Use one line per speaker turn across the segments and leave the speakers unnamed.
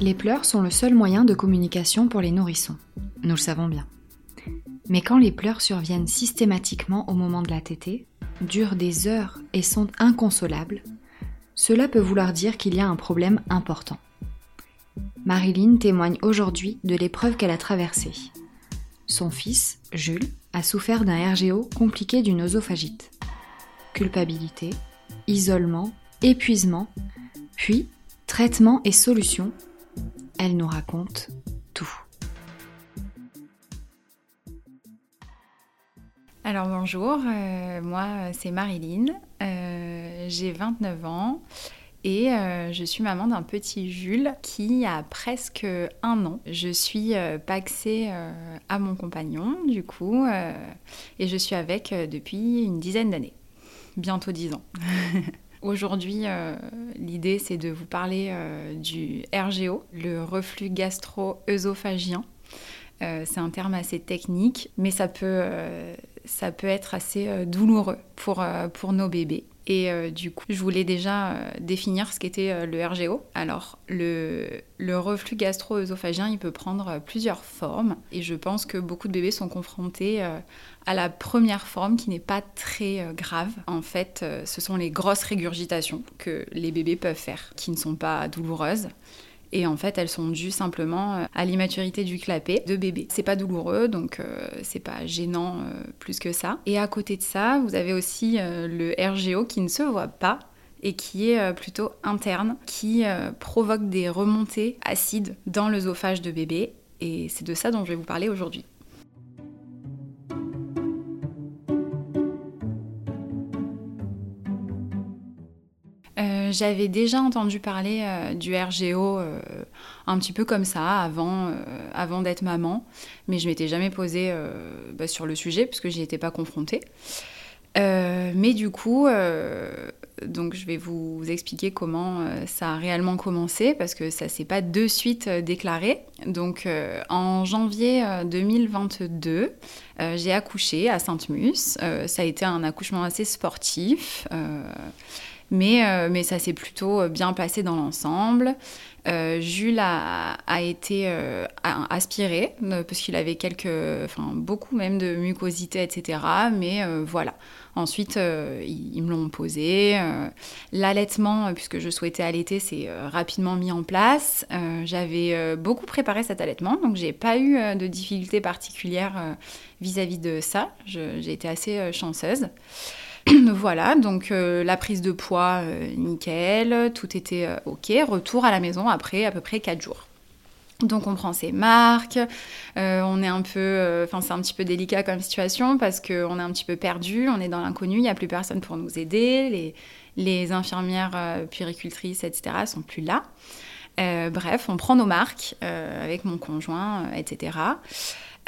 Les pleurs sont le seul moyen de communication pour les nourrissons, nous le savons bien. Mais quand les pleurs surviennent systématiquement au moment de la tétée, durent des heures et sont inconsolables, cela peut vouloir dire qu'il y a un problème important. Marilyn témoigne aujourd'hui de l'épreuve qu'elle a traversée. Son fils, Jules, a souffert d'un RGO compliqué d'une oesophagite. Culpabilité, isolement, épuisement, puis traitement et solution. Elle nous raconte tout.
Alors bonjour, euh, moi c'est Marilyn, euh, j'ai 29 ans et euh, je suis maman d'un petit Jules qui a presque un an. Je suis paxée à mon compagnon du coup et je suis avec depuis une dizaine d'années, bientôt dix ans. Aujourd'hui, l'idée c'est de vous parler du RGO, le reflux gastro-œsophagien. c'est un terme assez technique, mais ça peut être assez euh, douloureux euh, pour nos bébés. Et euh, du coup, je voulais déjà définir ce qu'était le RGO. Alors, le, le reflux gastro-œsophagien, il peut prendre plusieurs formes. Et je pense que beaucoup de bébés sont confrontés à la première forme qui n'est pas très grave. En fait, ce sont les grosses régurgitations que les bébés peuvent faire, qui ne sont pas douloureuses. Et en fait, elles sont dues simplement euh, à l'immaturité du clapet de bébé. C'est pas douloureux, donc euh, c'est pas gênant euh, plus que ça. Et à côté de ça, vous avez aussi le RGO qui ne se voit pas et qui est plutôt interne, qui provoque des remontées acides dans l'œsophage de bébé. Et c'est de ça dont je vais vous parler aujourd'hui. J'avais déjà entendu parler euh, du RGO euh, un petit peu comme ça avant, euh, avant d'être maman, mais je m'étais jamais posée bah, sur le sujet puisque j'y étais pas confrontée. mais du coup, donc je vais vous expliquer comment ça a réellement commencé parce que ça s'est pas de suite déclaré. Donc en janvier 2022, j'ai accouché à Sainte-Mus. ça a été un accouchement assez sportif. Mais, euh, mais ça s'est plutôt euh, bien passé dans l'ensemble. Euh, Jules a, été aspiré parce qu'il avait quelques, enfin beaucoup même de mucosité, etc. Mais voilà. Ensuite, ils, me l'ont posé. L'allaitement, puisque je souhaitais allaiter, s'est rapidement mis en place. J'avais beaucoup préparé cet allaitement, donc j'ai pas eu de difficultés particulières vis-à-vis -vis de ça. J'ai été assez chanceuse. voilà, donc euh, la prise de poids, euh, nickel, tout était euh, ok. Retour à la maison après à peu près 4 jours. Donc on prend ses marques, on est un peu, enfin c'est un petit peu délicat comme situation parce qu'on est un petit peu perdu, on est dans l'inconnu, il n'y a plus personne pour nous aider, les, les infirmières puéricultrices, etc. sont plus là. bref, on prend nos marques avec mon conjoint, etc.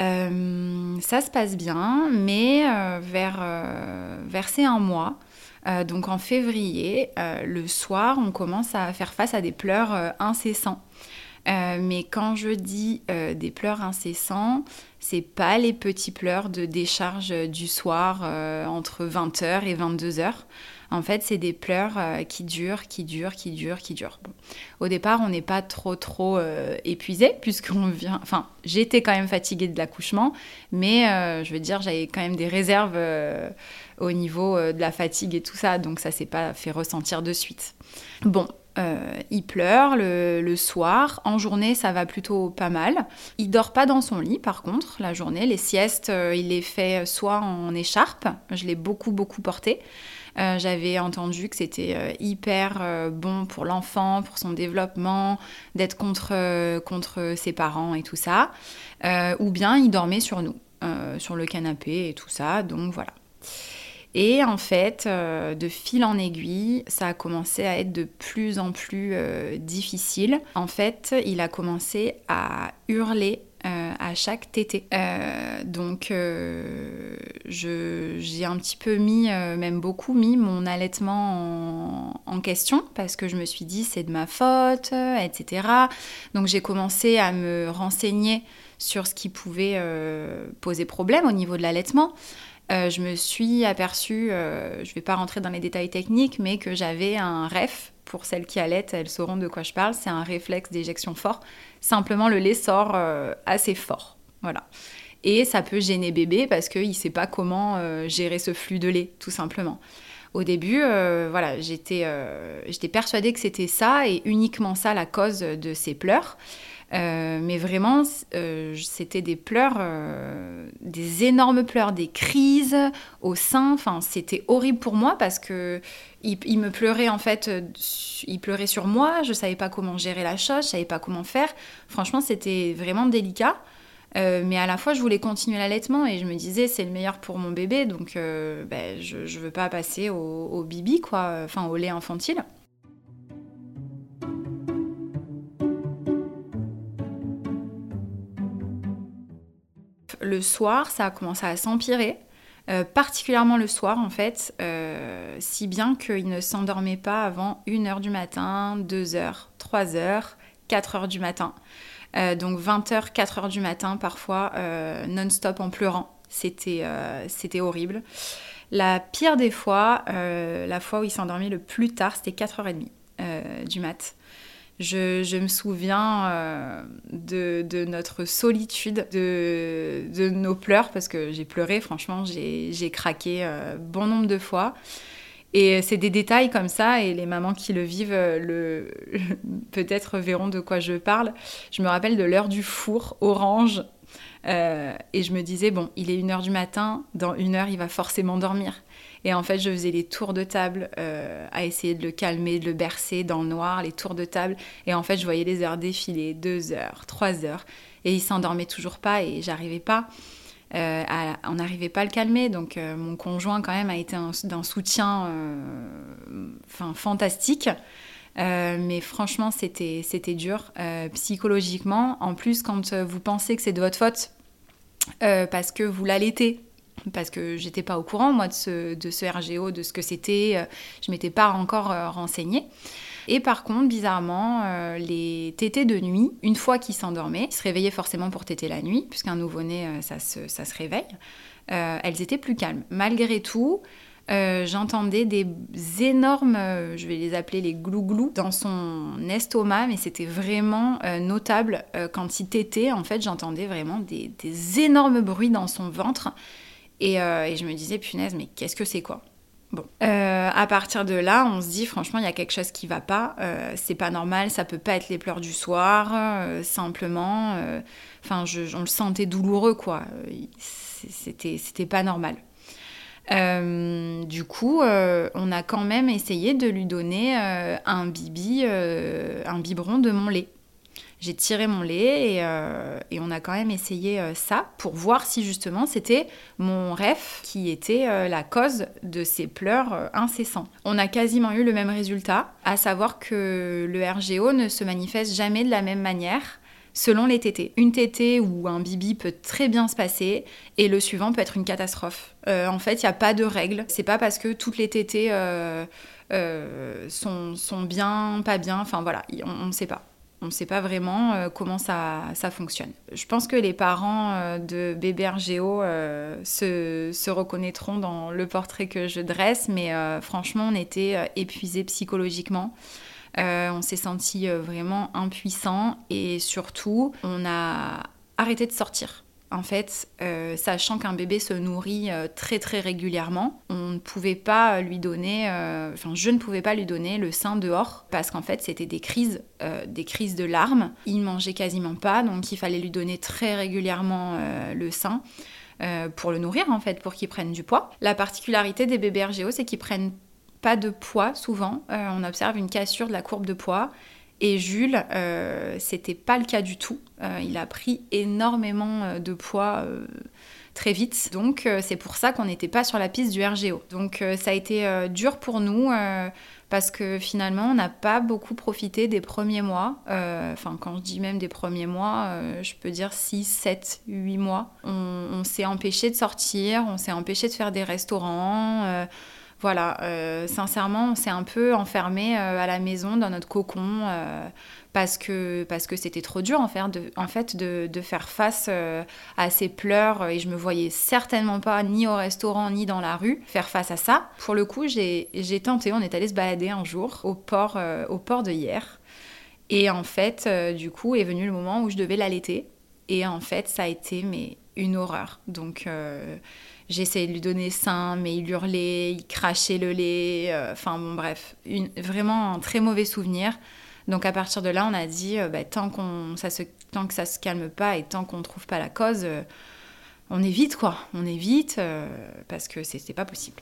Euh, ça se passe bien, mais euh, vers, euh, vers ces un mois, donc en février, le soir, on commence à faire face à des pleurs incessants. mais quand je dis des pleurs incessants, c'est pas les petits pleurs de décharge du soir entre 20h et 22h. En fait, c'est des pleurs euh, qui durent, qui durent, qui durent, qui durent. Au départ, on n'est pas trop, trop euh, épuisé, puisqu'on vient. Enfin, j'étais quand même fatiguée de l'accouchement, mais euh, je veux dire, j'avais quand même des réserves au niveau de la fatigue et tout ça, donc ça s'est pas fait ressentir de suite. Bon, il pleure le, soir. En journée, ça va plutôt pas mal. Il dort pas dans son lit, par contre, la journée. Les siestes, il les fait soit en écharpe. Je l'ai beaucoup, beaucoup porté. Euh, j'avais entendu que c'était euh, hyper euh, bon pour l'enfant, pour son développement, d'être contre, contre ses parents et tout ça. ou bien il dormait sur nous, sur le canapé et tout ça. Donc voilà. Et en fait, de fil en aiguille, ça a commencé à être de plus en plus difficile. En fait, il a commencé à hurler euh, à chaque tété. Euh, donc euh, j'ai un petit peu mis, même beaucoup mis mon allaitement en, question parce que je me suis dit c'est de ma faute, etc. Donc j'ai commencé à me renseigner sur ce qui pouvait poser problème au niveau de l'allaitement. Je me suis aperçue, je ne vais pas rentrer dans les détails techniques, mais que j'avais un REF pour celles qui allaitent, elles sauront de quoi je parle. C'est un réflexe d'éjection fort. Simplement, le lait sort euh, assez fort. Voilà. Et ça peut gêner bébé parce qu'il ne sait pas comment euh, gérer ce flux de lait, tout simplement. Au début, euh, voilà, j'étais persuadée que c'était ça et uniquement ça la cause de ses pleurs. Euh, mais vraiment, euh, c'était des pleurs, euh, des énormes pleurs, des crises au sein. Enfin, c'était horrible pour moi parce que il, me pleurait en fait, il pleurait sur moi. Je savais pas comment gérer la chose, je savais pas comment faire. Franchement, c'était vraiment délicat. mais à la fois, je voulais continuer l'allaitement et je me disais c'est le meilleur pour mon bébé, donc ben, je, ne veux pas passer au, au bibi quoi, enfin au lait infantile. Le soir, ça a commencé à s'empirer. Euh, particulièrement le soir en fait, euh, si bien qu'il ne s'endormait pas avant 1h du matin, 2h, 3h, 4h du matin. Euh, donc 20h, 4h du matin parfois, non-stop en pleurant. C'était horrible. La pire des fois, la fois où il s'endormit le plus tard, c'était 4h30 du mat. Je, me souviens euh, de, notre solitude, de, nos pleurs, parce que j'ai pleuré, franchement, j'ai craqué euh, bon nombre de fois. Et c'est des détails comme ça, et les mamans qui le vivent euh, le, peut-être verront de quoi je parle. Je me rappelle de l'heure du four orange, et je me disais, bon, il est une heure du matin, dans une heure, il va forcément dormir. Et en fait, je faisais les tours de table euh, à essayer de le calmer, de le bercer dans le noir, les tours de table. Et en fait, je voyais les heures défiler, deux heures, trois heures. Et il s'endormait toujours pas et j'arrivais pas. Euh, on n'arrivait pas à le calmer, donc euh, mon conjoint quand même a été d'un soutien fantastique. mais franchement, c'était dur psychologiquement. En plus, quand vous pensez que c'est de votre faute, parce que vous l'allaitez, parce que j'étais pas au courant moi de ce, RGO, de ce que c'était, euh, je m'étais pas encore euh, renseignée. Et par contre, bizarrement, euh, les tétés de nuit, une fois qu'ils s'endormaient, ils se réveillaient forcément pour téter la nuit, puisqu'un nouveau-né, ça, se, réveille, elles étaient plus calmes. Malgré tout, j'entendais des énormes, je vais les appeler les glou-glou, dans son estomac, mais c'était vraiment notable. quand il tétait, en fait, j'entendais vraiment des, énormes bruits dans son ventre. Euh, et, je me disais, punaise, mais qu'est-ce que c'est quoi? Bon, euh, à partir de là, on se dit franchement, il y a quelque chose qui va pas. Euh, c'est pas normal, ça peut pas être les pleurs du soir, simplement. Enfin, on le sentait douloureux, quoi. C'était, c'était pas normal. du coup, on a quand même essayé de lui donner un bibi, un biberon de mon lait j'ai tiré mon lait euh, et, on a quand même essayé euh, ça pour voir si justement c'était mon rêve qui était euh, la cause de ces pleurs incessants. On a quasiment eu le même résultat, à savoir que le RGO ne se manifeste jamais de la même manière selon les tétés. Une tétée ou un bibi peut très bien se passer et le suivant peut être une catastrophe. en fait, il n'y a pas de règle. C'est pas parce que toutes les tétées sont, sont, bien, pas bien, enfin voilà, on ne sait pas. On ne sait pas vraiment euh, comment ça, fonctionne. Je pense que les parents euh, de bébé RGO euh, se, reconnaîtront dans le portrait que je dresse, mais franchement, on était épuisés psychologiquement. on s'est senti vraiment impuissant et surtout, on a arrêté de sortir. En fait, euh, sachant qu'un bébé se nourrit euh, très très régulièrement, on ne pouvait pas lui donner, euh, je ne pouvais pas lui donner le sein dehors parce qu'en fait c'était des crises, des crises de larmes. Il mangeait quasiment pas, donc il fallait lui donner très régulièrement le sein. pour le nourrir en fait, pour qu'il prenne du poids. La particularité des bébés RGO, c'est qu'ils prennent pas de poids souvent. on observe une cassure de la courbe de poids et Jules, euh, c'était pas le cas du tout. Euh, il a pris énormément euh, de poids très vite. Donc c'est pour ça qu'on n'était pas sur la piste du RGO. Donc ça a été dur pour nous parce que finalement, on n'a pas beaucoup profité des premiers mois. Enfin, quand je dis même des premiers mois, je peux dire 6, 7, 8 mois. On, s'est empêché de sortir, on s'est empêché de faire des restaurants. Euh, voilà, sincèrement, on s'est un peu enfermé à la maison dans notre cocon parce que parce que c'était trop dur en fait de, faire face euh, à ces pleurs et je me voyais certainement pas ni au restaurant ni dans la rue faire face à ça. Pour le coup, j'ai tenté, on est allé se balader un jour au port euh, au port de hier et en fait euh, du coup est venu le moment où je devais l'allaiter et en fait ça a été mais une horreur. Donc essayé de lui donner sein, mais il hurlait, il crachait le lait. Enfin bon, bref, vraiment un très mauvais souvenir. Donc à partir de là, on a dit, euh, bah, tant, qu'on, ça se, tant que ça se calme pas et tant qu'on ne trouve pas la cause, euh, on évite quoi. On évite euh, parce que c'est, pas possible.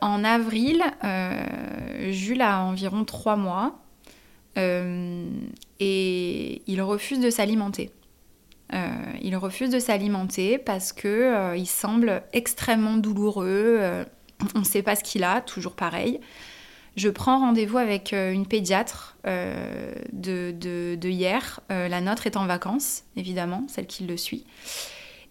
En avril, Jules a environ trois mois et il refuse de s'alimenter. Euh, il refuse de s'alimenter parce que euh, il semble extrêmement douloureux. Euh, on ne sait pas ce qu'il a, toujours pareil. Je prends rendez-vous avec une pédiatre de, hier. la nôtre est en vacances, évidemment, celle qui le suit.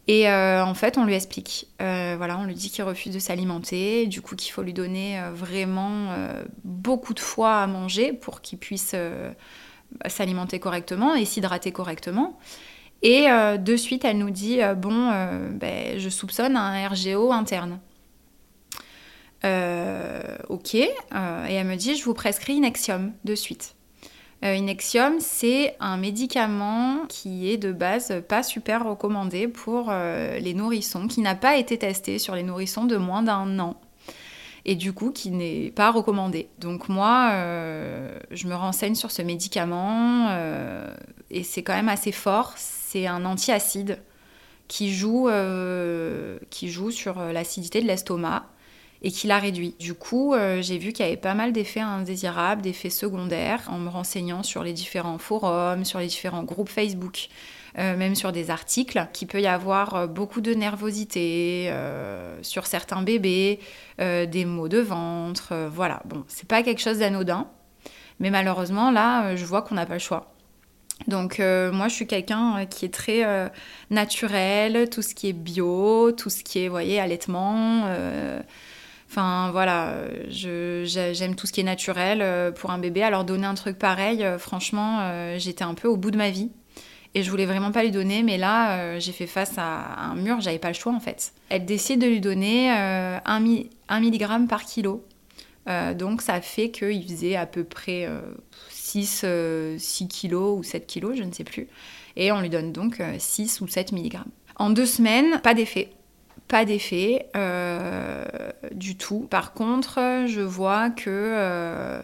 Et en fait, on lui explique. voilà, on lui dit qu'il refuse de s'alimenter, du coup qu'il faut lui donner vraiment beaucoup de foie à manger pour qu'il puisse s'alimenter correctement et s'hydrater correctement. Et euh, de suite, elle nous dit euh, Bon, euh, ben, je soupçonne un RGO interne. ok. et elle me dit Je vous prescris Inexium de suite. Inexium, c'est un médicament qui est de base pas super recommandé pour les nourrissons, qui n'a pas été testé sur les nourrissons de moins d'un an et du coup qui n'est pas recommandé. Donc moi, je me renseigne sur ce médicament et c'est quand même assez fort c'est un antiacide qui joue, euh, qui joue sur euh, l'acidité de l'estomac et qui la réduit. Du coup, euh, j'ai vu qu'il y avait pas mal d'effets indésirables, d'effets secondaires, en me renseignant sur les différents forums, sur les différents groupes Facebook, même sur des articles, qu'il peut y avoir beaucoup de nervosité sur certains bébés, des maux de ventre, voilà. Bon, c'est pas quelque chose d'anodin, mais malheureusement, là, je vois qu'on n'a pas le choix. Donc euh, moi je suis quelqu'un euh, qui est très euh, naturel, tout ce qui est bio, tout ce qui est, voyez, allaitement. Enfin voilà, j'aime tout ce qui est naturel pour un bébé. Alors donner un truc pareil, franchement, j'étais un peu au bout de ma vie. Et je voulais vraiment pas lui donner, mais là, j'ai fait face à un mur, j'avais pas le choix en fait. Elle décide de lui donner 1 mg par kilo. donc ça fait qu'il faisait à peu près 6, 6 euh, kilos ou 7 kilos, je ne sais plus. Et on lui donne donc 6 euh, ou 7 mg. En deux semaines, pas d'effet. Pas d'effet euh, du tout. Par contre, je vois que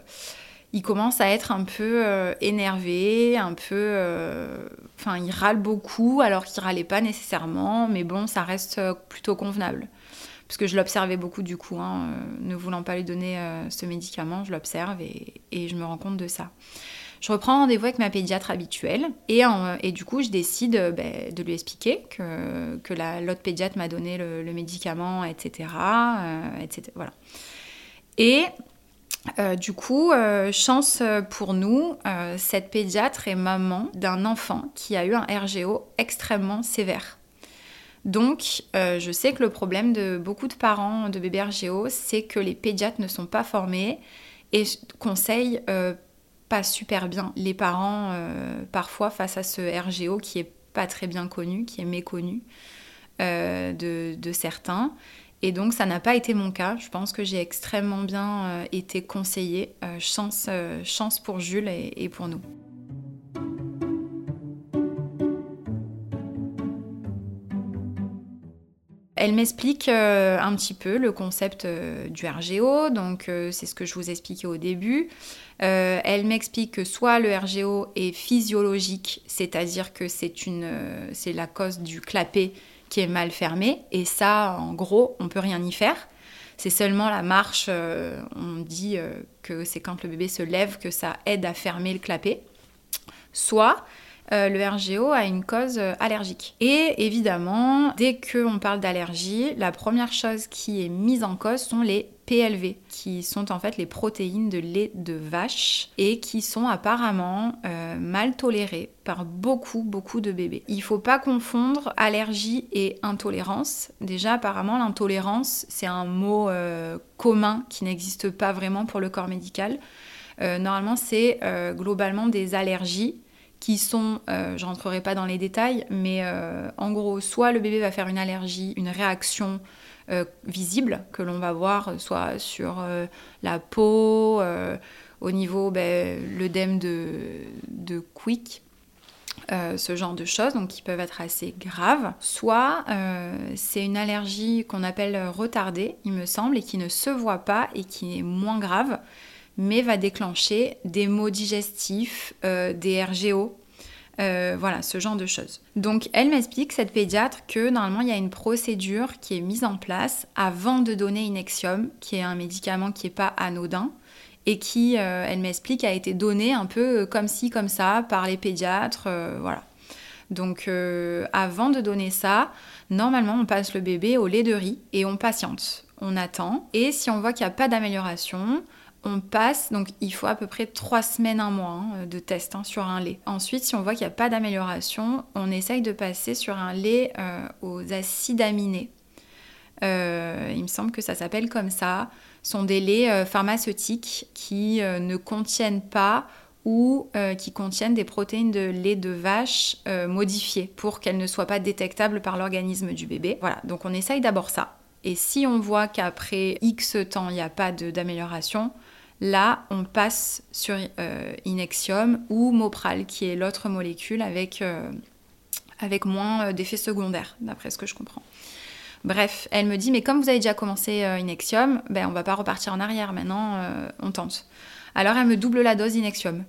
il commence à être un peu énervé, un peu. Enfin, il râle beaucoup alors qu'il râlait pas nécessairement, mais bon, ça reste plutôt convenable parce que je l'observais beaucoup du coup, hein, euh, ne voulant pas lui donner euh, ce médicament, je l'observe et, je me rends compte de ça. Je reprends rendez-vous avec ma pédiatre habituelle et, du coup je décide euh, ben, de lui expliquer que, que l'autre pédiatre m'a donné le, médicament, etc. etc. Voilà. Et du coup, chance pour nous, cette pédiatre est maman d'un enfant qui a eu un RGO extrêmement sévère. Donc, euh, je sais que le problème de beaucoup de parents de bébés RGO, c'est que les pédiatres ne sont pas formés et conseillent euh, pas super bien les parents euh, parfois face à ce RGO qui est pas très bien connu, qui est méconnu de, certains. Et donc, ça n'a pas été mon cas. Je pense que j'ai extrêmement bien été conseillée. chance, chance pour Jules et pour nous. Elle m'explique euh, un petit peu le concept euh, du RGO, donc euh, c'est ce que je vous expliquais au début. elle m'explique que soit le RGO est physiologique, c'est-à-dire que c'est la cause du clapet qui est mal fermé, et ça, en gros, on peut rien y faire. C'est seulement la marche, on dit que c'est quand le bébé se lève que ça aide à fermer le clapet. soit le RGO a une cause allergique. Et évidemment, dès qu'on parle d'allergie, la première chose qui est mise en cause sont les PLV, qui sont en fait les protéines de lait de vache et qui sont apparemment euh, mal tolérées par beaucoup, beaucoup de bébés. Il ne faut pas confondre allergie et intolérance. Déjà, apparemment, l'intolérance, c'est un mot euh, commun qui n'existe pas vraiment pour le corps médical. Euh, normalement, c'est globalement des allergies qui sont, je rentrerai pas dans les détails, mais en gros, soit le bébé va faire une allergie, une réaction euh, visibles que l'on va voir soit sur euh, la peau, euh, au niveau ben, l'œdème de, de Quick. ce genre de choses, donc qui peuvent être assez graves. Soit c'est une allergie qu'on appelle retardée, il me semble, et qui ne se voit pas et qui est moins grave, mais va déclencher des maux digestifs, des RGO, euh, voilà, ce genre de choses. Donc elle m'explique, cette pédiatre, que normalement il y a une procédure qui est mise en place avant de donner Inexium, qui est un médicament qui n'est pas anodin, et qui, euh, elle m'explique, a été donné un peu euh, comme ci, comme ça, par les pédiatres, voilà. Donc avant de donner ça, normalement on passe le bébé au lait de riz et on patiente, on attend, et si on voit qu'il n'y a pas d'amélioration, on passe, donc il faut à peu près trois semaines, un mois hein, de test hein, sur un lait. Ensuite, si on voit qu'il n'y a pas d'amélioration, on essaye de passer sur un lait euh, aux acides aminés. Euh, il me semble que ça s'appelle comme ça. Ce sont des laits euh, pharmaceutiques qui ne contiennent pas ou qui contiennent des protéines de lait de vache modifiées pour qu'elles ne soient pas détectables par l'organisme du bébé. Voilà, donc on essaye d'abord ça. Et si on voit qu'après X temps, il n'y a pas d'amélioration, Là, on passe sur euh, Inexium ou Mopral, qui est l'autre molécule avec, euh, avec moins euh, d'effets secondaires, d'après ce que je comprends. Bref, elle me dit, mais comme vous avez déjà commencé Inexium, ben, on va pas repartir en arrière, maintenant on tente. Alors elle me double la dose Inexium.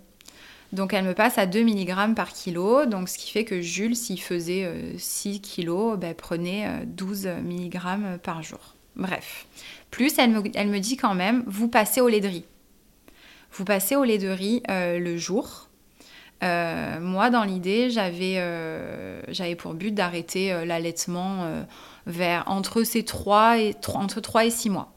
Donc elle me passe à 2 mg par kilo, donc ce qui fait que Jules, s'il faisait 6 kg, ben, prenait 12 mg par jour. Bref. Plus, elle me, dit quand même, vous passez au lait. Vous passez au lait de riz euh, le jour. Euh, moi, dans l'idée, j'avais euh, pour but d'arrêter l'allaitement vers entre ces 3 et entre 3 et 6 mois.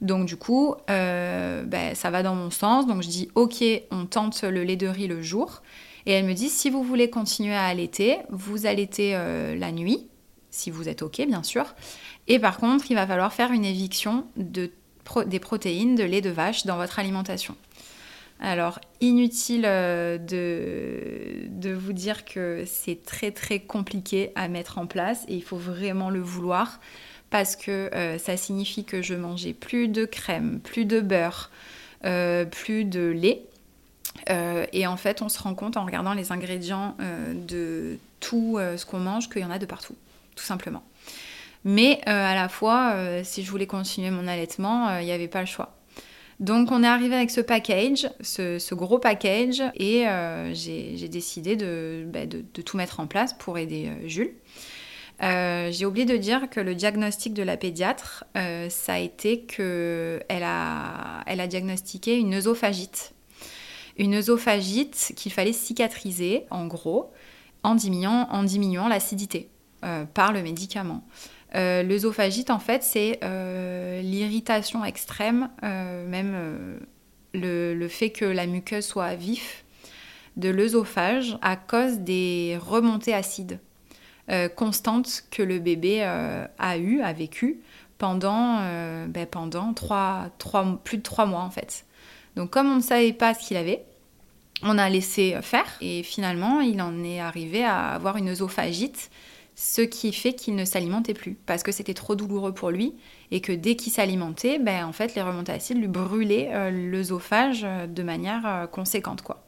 Donc du coup, ben, ça va dans mon sens. Donc je dis ok, on tente le lait de riz le jour. Et elle me dit si vous voulez continuer à allaiter, vous allaitez la nuit, si vous êtes ok bien sûr. Et par contre, il va falloir faire une éviction de, des protéines de lait de vache dans votre alimentation. Alors, inutile euh, de, vous dire que c'est très très compliqué à mettre en place et il faut vraiment le vouloir parce que euh, ça signifie que je mangeais plus de crème, plus de beurre, euh, plus de lait. et en fait, on se rend compte en regardant les ingrédients de tout ce qu'on mange qu'il y en a de partout, tout simplement. Mais à la fois, si je voulais continuer mon allaitement, il n'y avait pas le choix. Donc on est arrivé avec ce package, ce, gros package, et euh, j'ai décidé bah, de, tout mettre en place pour aider euh, Jules. Euh, j'ai oublié de dire que le diagnostic de la pédiatre, ça a été qu'elle a, diagnostiqué une œsophagite. Une œsophagite qu'il fallait cicatriser, en gros, en diminuant l'acidité par le médicament. Euh, l'œsophagite, en fait, c'est euh, l'irritation extrême, euh, même le, fait que la muqueuse soit vif de l'œsophage à cause des remontées acides constantes que le bébé a eu, a vécu pendant, ben, pendant plus de trois mois en fait. Donc comme on ne savait pas ce qu'il avait, on a laissé faire et finalement il en est arrivé à avoir une œsophagite ce qui fait qu'il ne s'alimentait plus parce que c'était trop douloureux pour lui et que dès qu'il s'alimentait, ben, en fait les remontées acides lui brûlaient euh, l'œsophage euh, de manière euh, conséquente quoi.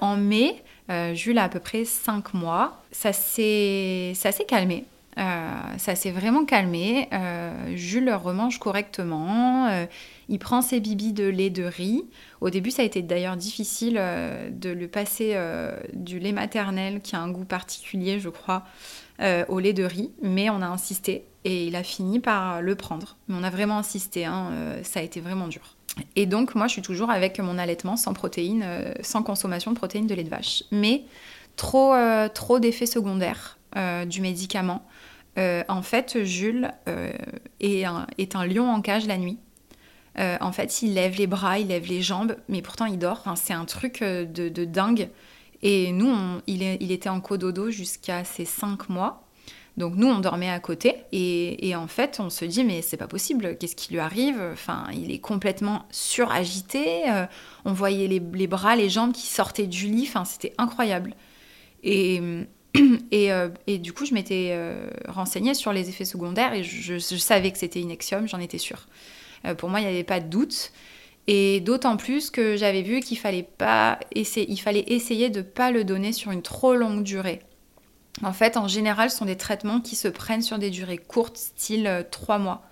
En mai, Jules a à peu près 5 mois, ça s'est calmé. ça s'est vraiment calmé. Jules remange correctement. Il prend ses bibis de lait de riz. Au début, ça a été d'ailleurs difficile de le passer du lait maternel, qui a un goût particulier, je crois, au lait de riz. Mais on a insisté et il a fini par le prendre. Mais on a vraiment insisté. Hein, ça a été vraiment dur. Et donc, moi, je suis toujours avec mon allaitement sans protéines, euh, sans consommation de protéines de lait de vache. Mais trop, euh, trop d'effets secondaires euh, du médicament. en fait, Jules est, un, lion en cage la nuit. En fait, il lève les bras, il lève les jambes, mais pourtant il dort. c'est un truc de, de, dingue. Et nous, il, était en cododo jusqu'à ses 5 mois. Donc nous, on dormait à côté et, en fait, on se dit mais c'est pas possible, qu'est-ce qui lui arrive? Enfin, il est complètement suragité. Euh, on voyait les, bras, les jambes qui sortaient du lit. Enfin, c'était incroyable. Et, euh, du coup, je m'étais euh, renseignée sur les effets secondaires et je, savais que c'était Inexium, j'en étais sûre. Pour moi, il n'y avait pas de doute. Et d'autant plus que j'avais vu qu'il fallait pas essayer, il fallait essayer de pas le donner sur une trop longue durée. En fait, en général, ce sont des traitements qui se prennent sur des durées courtes, style 3 euh, mois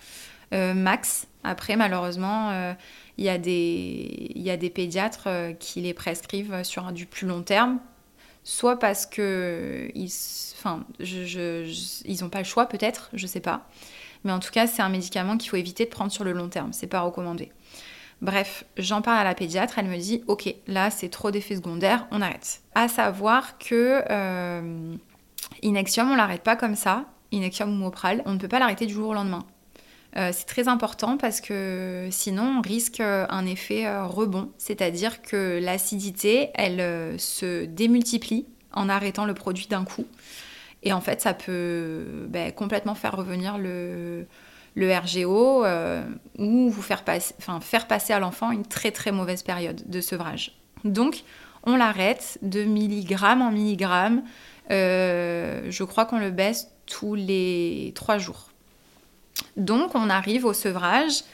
euh, max. Après, malheureusement, euh, il y, a des pédiatres qui les prescrivent sur du plus long terme, soit parce que ils, enfin, ils n'ont pas le choix peut-être, je ne sais pas. Mais en tout cas, c'est un médicament qu'il faut éviter de prendre sur le long terme. C'est pas recommandé. Bref, j'en parle à la pédiatre, elle me dit ok, là c'est trop d'effets secondaires, on arrête. À savoir que Inexium, on l'arrête pas comme ça. Inexium ou Mopral, on ne peut pas l'arrêter du jour au lendemain. Euh, c'est très important parce que sinon on risque euh, un effet euh, rebond, c'est-à-dire que l'acidité, elle se démultiplie en arrêtant le produit d'un coup. Et en fait, ça peut ben, complètement faire revenir le, RGO ou vous faire, passer, à l'enfant une très très mauvaise période de sevrage. Donc, on l'arrête de milligrammes en milligrammes euh, je crois qu'on le baisse tous les trois jours. Donc on arrive au sevrage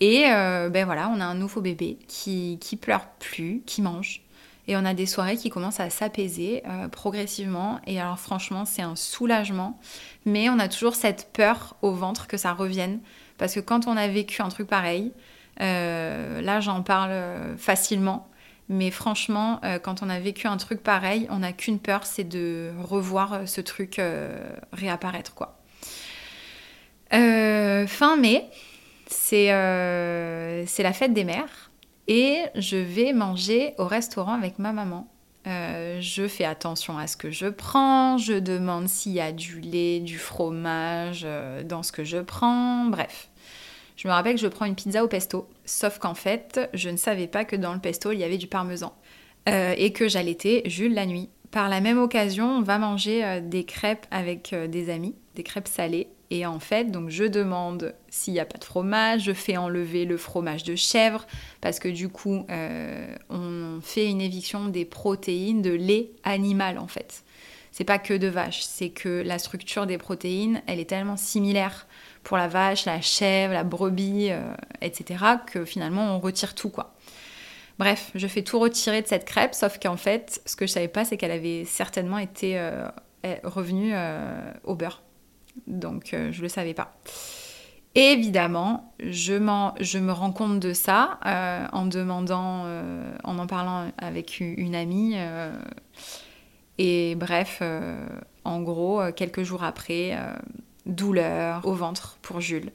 et euh, ben voilà, on a un nouveau bébé qui pleure plus, qui mange. Et on a des soirées qui commencent à s'apaiser euh, progressivement. Et alors franchement, c'est un soulagement. Mais on a toujours cette peur au ventre que ça revienne. Parce que quand on a vécu un truc pareil, là j'en parle facilement. Mais franchement, euh, quand on a vécu un truc pareil, on n'a qu'une peur, c'est de revoir euh, ce truc euh, réapparaître, fin mai, c'est la fête des mères et je vais manger au restaurant avec ma maman. je fais attention à ce que je prends, je demande s'il y a du lait, du fromage dans ce que je prends, bref. Je me rappelle que je prends une pizza au pesto, sauf qu'en fait, je ne savais pas que dans le pesto, il y avait du parmesan. Euh, et que j'allaitais Jules la nuit. Par la même occasion, on va manger euh, des crêpes avec euh, des amis, des crêpes salées. Et en fait, donc je demande s'il n'y a pas de fromage, je fais enlever le fromage de chèvre, parce que du coup, on fait une éviction des protéines de lait animal en fait. C'est pas que de vache, c'est que la structure des protéines, elle est tellement similaire pour la vache, la chèvre, la brebis, euh, etc., que finalement on retire tout quoi. Bref, je fais tout retirer de cette crêpe, sauf qu'en fait, ce que je savais pas, c'est qu'elle avait certainement été euh, revenue euh, au beurre. Donc je le savais pas. Évidemment, je, me rends compte de ça en demandant, en en parlant avec une amie. et bref, en gros, quelques jours après, douleur au ventre pour Jules.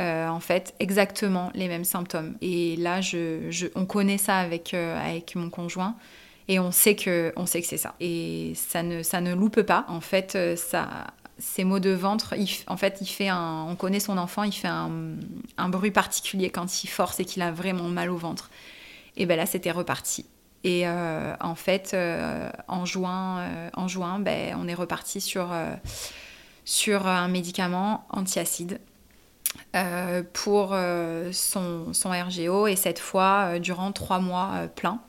Euh, en fait, exactement les mêmes symptômes. Et là, on connaît ça avec, euh, mon conjoint et on sait que, c'est ça. Et ça ne, ça ne loupe pas. En fait, euh, ça, ces maux de ventre, en fait, il fait on connaît son enfant, il fait un, bruit particulier quand il force et qu'il a vraiment mal au ventre. Et ben là, c'était reparti. Et en fait, en juin, en juin ben, on est reparti sur sur un médicament antiacide euh, pour euh, son, RGO et cette fois euh, durant trois mois pleins.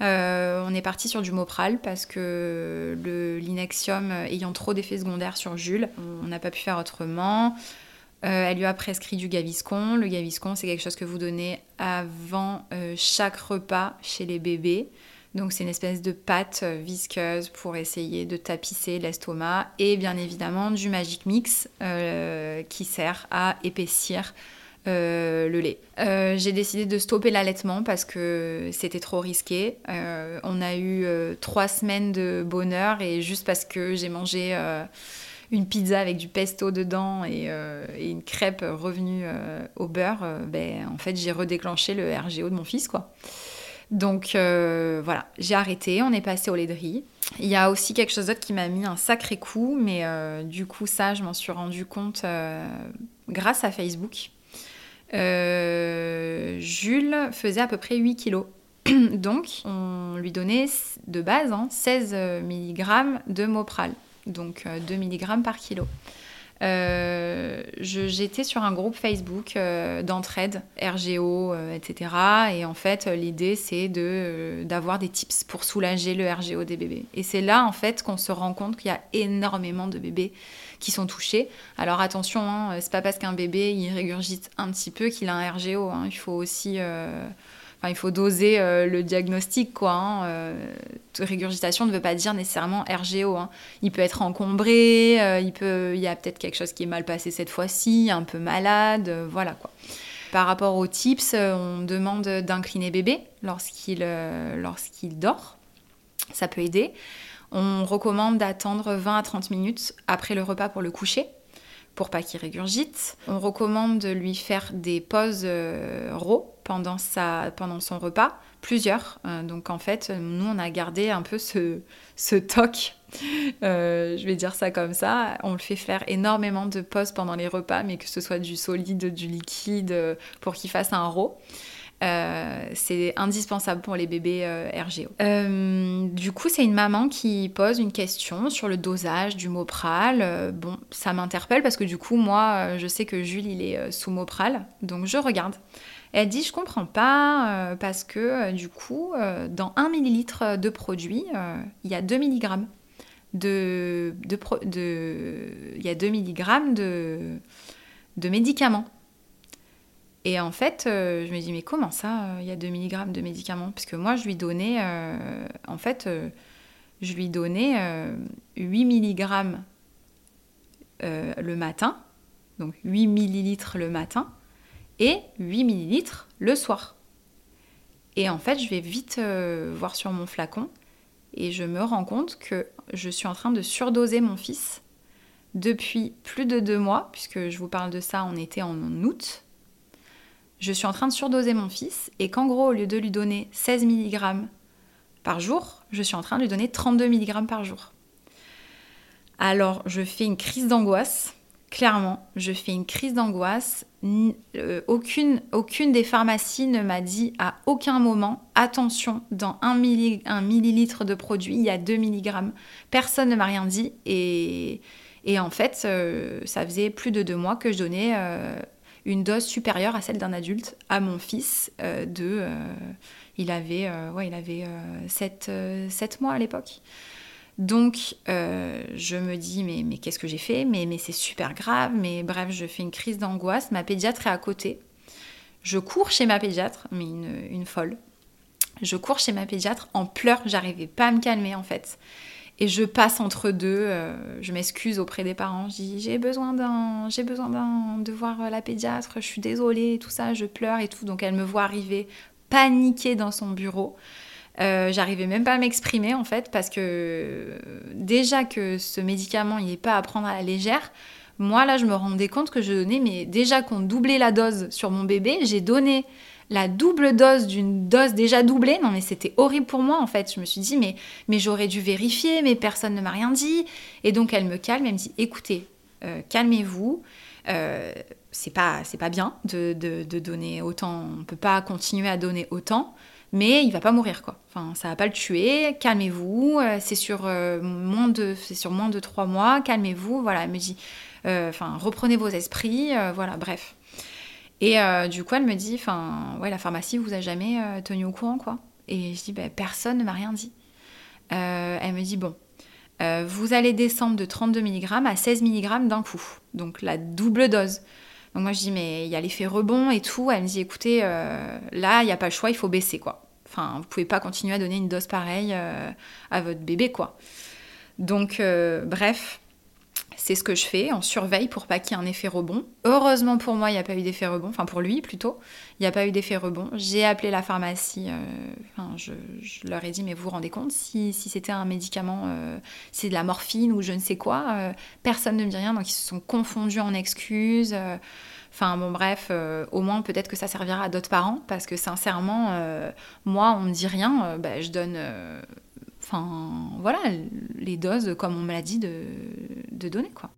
On est parti sur du Mopral parce que le l'Inexium ayant trop d'effets secondaires sur Jules, on n'a pas pu faire autrement. elle lui a prescrit du Gaviscon. Le Gaviscon, c'est quelque chose que vous donnez avant chaque repas chez les bébés. Donc c'est une espèce de pâte visqueuse pour essayer de tapisser l'estomac et bien évidemment du Magic Mix qui sert à épaissir euh, le lait. Euh, j'ai décidé de stopper l'allaitement parce que c'était trop risqué. Euh, on a eu trois semaines de bonheur et juste parce que j'ai mangé une pizza avec du pesto dedans et, une crêpe revenue au beurre, ben, en fait j'ai redéclenché le RGO de mon fils. Donc voilà, j'ai arrêté, on est passé au lait de riz. Il y a aussi quelque chose d'autre qui m'a mis un sacré coup, mais du coup ça je m'en suis rendu compte grâce à Facebook. Euh, Jules faisait à peu près 8 kilos. Donc, on lui donnait de base 16 hein, mg de Mopral, donc 2 euh, mg par kilo. Euh, j'étais sur un groupe Facebook d'entraide, RGO, etc. Et en fait, l'idée, c'est d'avoir des tips pour soulager le RGO des bébés. Et c'est là, en fait, qu'on se rend compte qu'il y a énormément de bébés qui sont touchés. Alors attention, hein, c'est pas parce qu'un bébé il régurgite un petit peu qu'il a un RGO. Hein. Il faut aussi, euh, il faut doser euh, le diagnostic quoi. Hein. Euh, régurgitation ne veut pas dire nécessairement RGO. Il peut être encombré, il peut, il y a peut-être quelque chose qui est mal passé cette fois-ci, un peu malade, voilà quoi. Par rapport aux tips, on demande d'incliner bébé lorsqu'il lorsqu'il dort. Ça peut aider. On recommande d'attendre 20 à 30 minutes après le repas pour le coucher pour pas qu'il régurgite. On recommande de lui faire des pauses euh, pendant, sa, pendant son repas, plusieurs. Euh, donc en fait, nous, on a gardé un peu ce, toc, euh, je vais dire ça comme ça. On le fait faire énormément de pauses pendant les repas, mais que ce soit du solide, du liquide, pour qu'il fasse un RAW. Euh, c'est indispensable pour les bébés euh, RGO. Euh, du coup, c'est une maman qui pose une question sur le dosage du Mopral. bon, ça m'interpelle parce que du coup, moi, je sais que Jules, il est sous Mopral, donc je regarde. Elle dit je comprends pas parce que du coup dans 1 millilitre de produit il y a 2 mg de, de, il y a 2 mg de, de médicaments. Et en fait, euh, je me dis, mais comment ça, euh, il y a 2 mg de médicaments? Parce que moi, je lui donnais, euh, en fait, je lui donnais 8 mg le matin, donc 8 ml le matin, et 8 ml le soir. Et en fait, je vais vite voir sur mon flacon, et je me rends compte que je suis en train de surdoser mon fils depuis plus de deux mois, puisque je vous parle de ça, on était en août je suis en train de surdoser mon fils et qu'en gros, au lieu de lui donner 16 mg par jour, je suis en train de lui donner 32 mg par jour. Alors, je fais une crise d'angoisse. Clairement, je fais une crise d'angoisse. Euh, aucune, aucune des pharmacies ne m'a dit à aucun moment attention, dans 1, millilitre de produit, il y a 2 mg. Personne ne m'a rien dit. Et, en fait, euh, ça faisait plus de deux mois que je donnais euh, une dose supérieure à celle d'un adulte à mon fils euh, de... Euh, il avait, euh, ouais, il avait 7, 7 mois à l'époque. Donc, je me dis, mais, mais qu'est-ce que j'ai fait? Mais, mais c'est super grave. Mais bref, je fais une crise d'angoisse. Ma pédiatre est à côté. Je cours chez ma pédiatre, mais une, une folle. Je cours chez ma pédiatre en pleurs. J'arrivais pas à me calmer, en fait. Et je passe entre deux, euh, je m'excuse auprès des parents, je dis j'ai besoin d'un, j'ai besoin d'un, de voir la pédiatre, je suis désolée, tout ça, je pleure et tout. Donc elle me voit arriver paniquée dans son bureau. Euh, j'arrivais même pas à m'exprimer en fait parce que déjà que ce médicament n'est pas à prendre à la légère, moi là je me rendais compte que je donnais, mais déjà qu'on doublait la dose sur mon bébé, j'ai donné la double dose d'une dose déjà doublée. Non, mais c'était horrible pour moi en fait. Je me suis dit, mais, mais j'aurais dû vérifier, mais personne ne m'a rien dit. Et donc elle me calme, elle me dit, écoutez, euh, calmez-vous. Euh, c'est pas, c'est pas bien de, donner autant. On peut pas continuer à donner autant. Mais il va pas mourir quoi. Enfin, ça va pas le tuer. Calmez-vous. Euh, c'est sur moins de, c'est sur moins de trois mois. Calmez-vous. Voilà. Elle me dit, enfin, reprenez vos esprits. voilà. Bref. Et euh, du coup, elle me dit, enfin, ouais, la pharmacie vous a jamais euh, tenu au courant, quoi. Et je dis, ben, personne ne m'a rien dit. Euh, elle me dit, bon, vous allez descendre de 32 mg à 16 mg d'un coup. Donc la double dose. Donc moi, je dis, mais il y a l'effet rebond et tout. Elle me dit, écoutez, là, il n'y a pas le choix, il faut baisser, quoi. Enfin, vous pouvez pas continuer à donner une dose pareille à votre bébé, quoi. Donc, bref, c'est ce que je fais, on surveille pour pas qu'il y ait un effet rebond. Heureusement pour moi, il n'y a pas eu d'effet rebond, enfin pour lui plutôt, il n'y a pas eu d'effet rebond. J'ai appelé la pharmacie, euh, je, leur ai dit, mais vous vous rendez compte, si, c'était un médicament, euh, c'est de la morphine ou je ne sais quoi, euh, personne ne me dit rien, donc ils se sont confondus en excuses. Enfin bon bref, au moins peut-être que ça servira à d'autres parents parce que sincèrement, moi on me dit rien, bah, je donne Enfin, voilà, les doses comme on me l'a dit de, donner, quoi.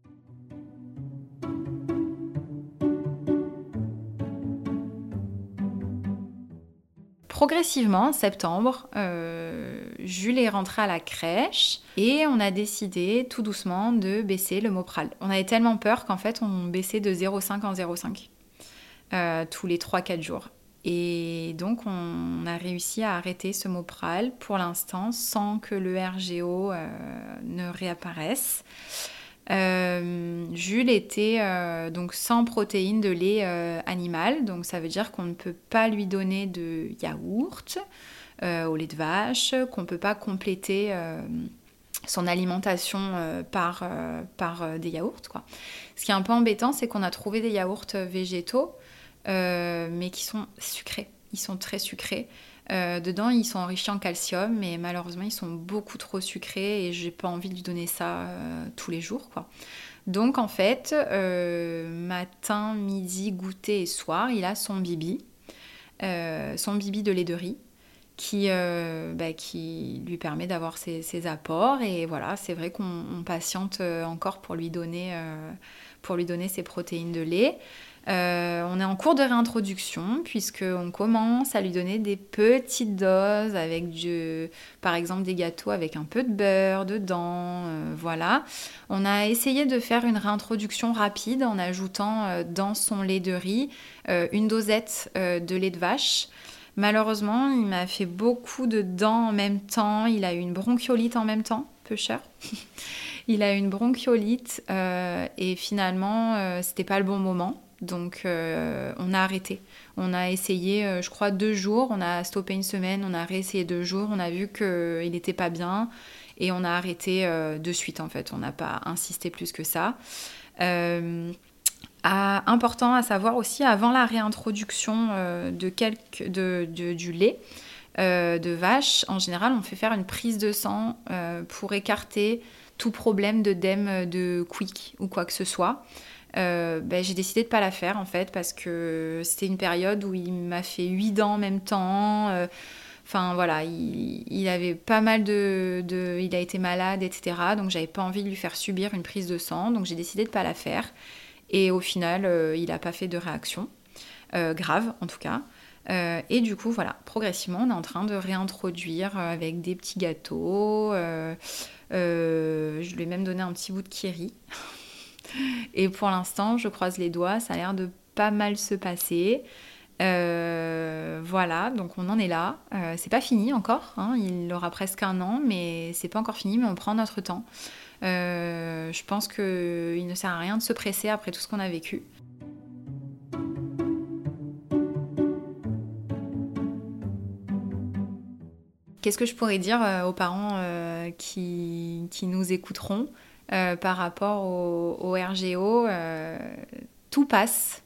Progressivement, en septembre, euh, Jules est rentré à la crèche et on a décidé tout doucement de baisser le Mopral. On avait tellement peur qu'en fait on baissait de 0,5 en 0,5 euh, tous les 3-4 jours. Et donc, on a réussi à arrêter ce Mopral pour l'instant sans que le RGO euh, ne réapparaisse. Euh, Jules était euh, donc sans protéines de lait animal, donc ça veut dire qu'on ne peut pas lui donner de yaourt au lait de vache, qu'on ne peut pas compléter son alimentation par, des yaourts. Ce qui est un peu embêtant, c'est qu'on a trouvé des yaourts végétaux euh, mais qui sont sucrés. Ils sont très sucrés. Euh, dedans, ils sont enrichis en calcium, mais malheureusement, ils sont beaucoup trop sucrés et j'ai pas envie de lui donner ça euh, tous les jours, quoi. Donc, en fait, matin, midi, goûter et soir, il a son bibi, son bibi de lait de riz. Qui, bah, lui permet d'avoir ses, ses, apports et voilà c'est vrai qu'on patiente encore pour lui donner pour lui donner ses protéines de lait euh, on est en cours de réintroduction puisqu'on commence à lui donner des petites doses avec du, par exemple des gâteaux avec un peu de beurre dedans, euh, voilà. On a essayé de faire une réintroduction rapide en ajoutant euh, dans son lait de riz une dosette de lait de vache. Malheureusement, il m'a fait beaucoup de dents en même temps. Il a eu une bronchiolite en même temps, peu cher. il a eu une bronchiolite et finalement, c'était pas le bon moment. Donc euh, on a arrêté. On a essayé, euh, je crois, deux jours, on a stoppé une semaine, on a réessayé deux jours, on a vu qu'il n'était pas bien et on a arrêté euh, de suite en fait. On n'a pas insisté plus que ça. important à savoir aussi, avant la réintroduction de quelques, du lait, de vache, en général, on fait faire une prise de sang pour écarter tout problème de dème de quick ou quoi que ce soit. Euh, ben, j'ai décidé de pas la faire en fait parce que c'était une période où il m'a fait 8 dents en même temps. Euh, enfin voilà, il, avait pas mal de, Il a été malade, etc. Donc j'avais pas envie de lui faire subir une prise de sang. Donc j'ai décidé de pas la faire. Et au final, euh, il n'a pas fait de réaction. grave en tout cas. et du coup, voilà, progressivement, on est en train de réintroduire avec des petits gâteaux. je lui ai même donné un petit bout de kiri et pour l'instant, je croise les doigts, ça a l'air de pas mal se passer. Euh, voilà, donc on en est là. Euh, c'est pas fini encore, hein. il aura presque un an, mais c'est pas encore fini, mais on prend notre temps. Euh, je pense qu'il ne sert à rien de se presser après tout ce qu'on a vécu. Qu'est-ce que je pourrais dire aux parents qui, qui, nous écouteront? Euh, par rapport au, RGO, euh, tout passe.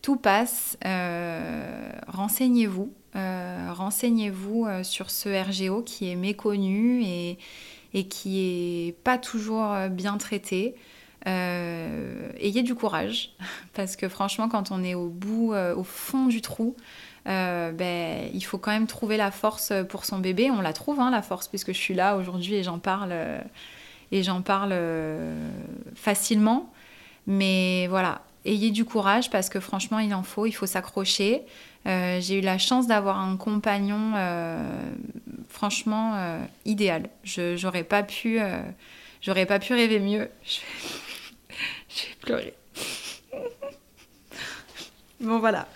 Tout passe. Euh, renseignez-vous. Renseignez-vous sur ce RGO qui est méconnu et, qui est pas toujours bien traité. ayez du courage parce que franchement quand on est au bout, au fond du trou, ben, il faut quand même trouver la force pour son bébé. On la trouve, hein, la force, puisque je suis là aujourd'hui et j'en parle et j'en parle euh, facilement. Mais voilà, ayez du courage parce que franchement, il en faut, il faut s'accrocher. Euh, j'ai eu la chance d'avoir un compagnon euh, franchement idéal. Je j'aurais pas pu pas pu rêver mieux. Je vais, pleurer. bon voilà,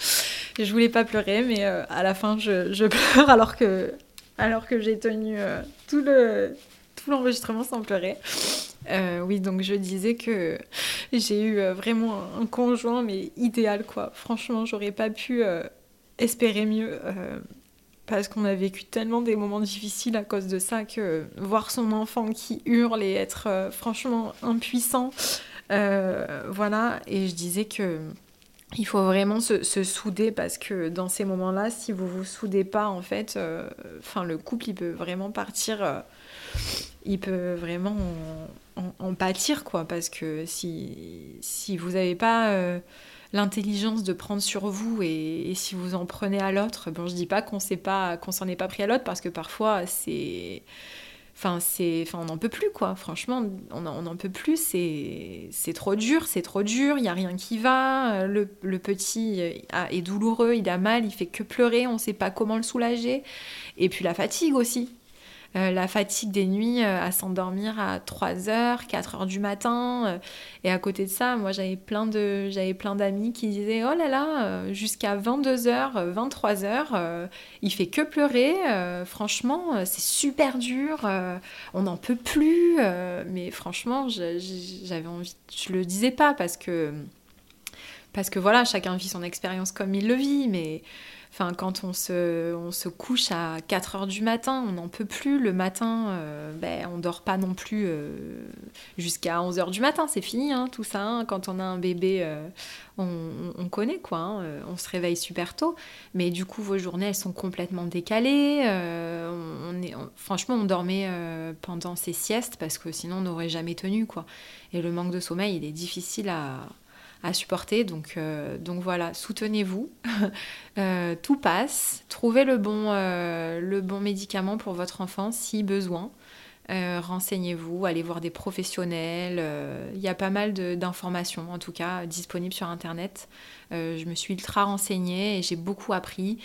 je voulais pas pleurer, mais à la fin je, je, pleure alors que alors que j'ai tenu tout le l'enregistrement sans pleurer. Euh, oui, donc je disais que j'ai eu euh, vraiment un conjoint, mais idéal, quoi. Franchement, j'aurais pas pu euh, espérer mieux. parce qu'on a vécu tellement des moments difficiles à cause de ça que voir son enfant qui hurle et être franchement impuissant, voilà. Et je disais que il faut vraiment se, souder parce que dans ces moments-là, si vous vous soudez pas, en fait, enfin le couple il peut vraiment partir, il peut vraiment en, pâtir quoi, parce que si si vous n'avez pas l'intelligence de prendre sur vous et, si vous en prenez à l'autre, bon, je dis pas qu'on qu'on s'en est pas pris à l'autre parce que parfois c'est enfin enfin on n'en peut plus quoi. Franchement on n'en peut plus c'est trop dur c'est trop dur il y a rien qui va le, le petit est douloureux il a mal il fait que pleurer on sait pas comment le soulager. Et puis la fatigue aussi. euh, la fatigue des nuits euh, à s'endormir à 3h, 4h du matin. Euh, et à côté de ça, moi j'avais plein de j'avais plein d'amis qui disaient "Oh là là, jusqu'à 22h, 23h, il fait que pleurer. franchement, c'est super dur. on n'en peut plus." mais franchement, j'avais envie je le disais pas parce que parce que voilà, chacun vit son expérience comme il le vit, mais Enfin, quand on se, on se couche à 4 heures du matin, on n'en peut plus. Le matin, euh, ben, on dort pas non plus euh, jusqu'à 11 heures du matin. C'est fini, hein, tout ça. Hein. Quand on a un bébé, euh, on, connaît, quoi. Hein. On se réveille super tôt. Mais du coup, vos journées, elles sont complètement décalées. on, est, franchement, on dormait pendant ces siestes parce que sinon, on n'aurait jamais tenu, quoi. Et le manque de sommeil, il est difficile à à supporter. Donc, euh, donc voilà, soutenez-vous. Euh, tout passe. Trouvez le bon, euh, le bon médicament pour votre enfant si besoin. Renseignez-vous, allez voir des professionnels. Il y a pas mal d'informations, en tout cas, disponibles sur Internet. je me suis ultra renseignée et j'ai beaucoup appris.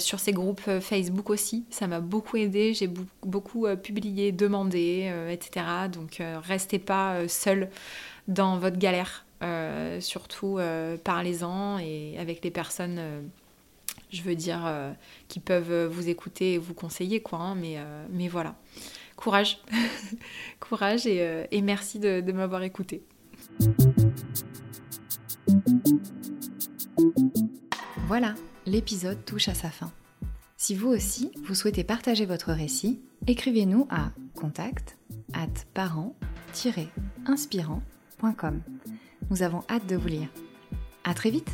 sur ces groupes Facebook aussi, ça m'a beaucoup aidé. J'ai beaucoup publié, demandé, etc. Donc restez pas seul dans votre galère. Euh, surtout, euh, parlez-en et avec les personnes, euh, je veux dire, qui peuvent vous écouter et vous conseiller, quoi. Hein, mais, voilà. Courage. Courage et, merci de, de m'avoir écouté.
Voilà, l'épisode touche à sa fin. Si vous aussi, vous souhaitez partager votre récit, écrivez-nous à contact at parent-inspirant.com. Nous avons hâte de vous lire. À très vite!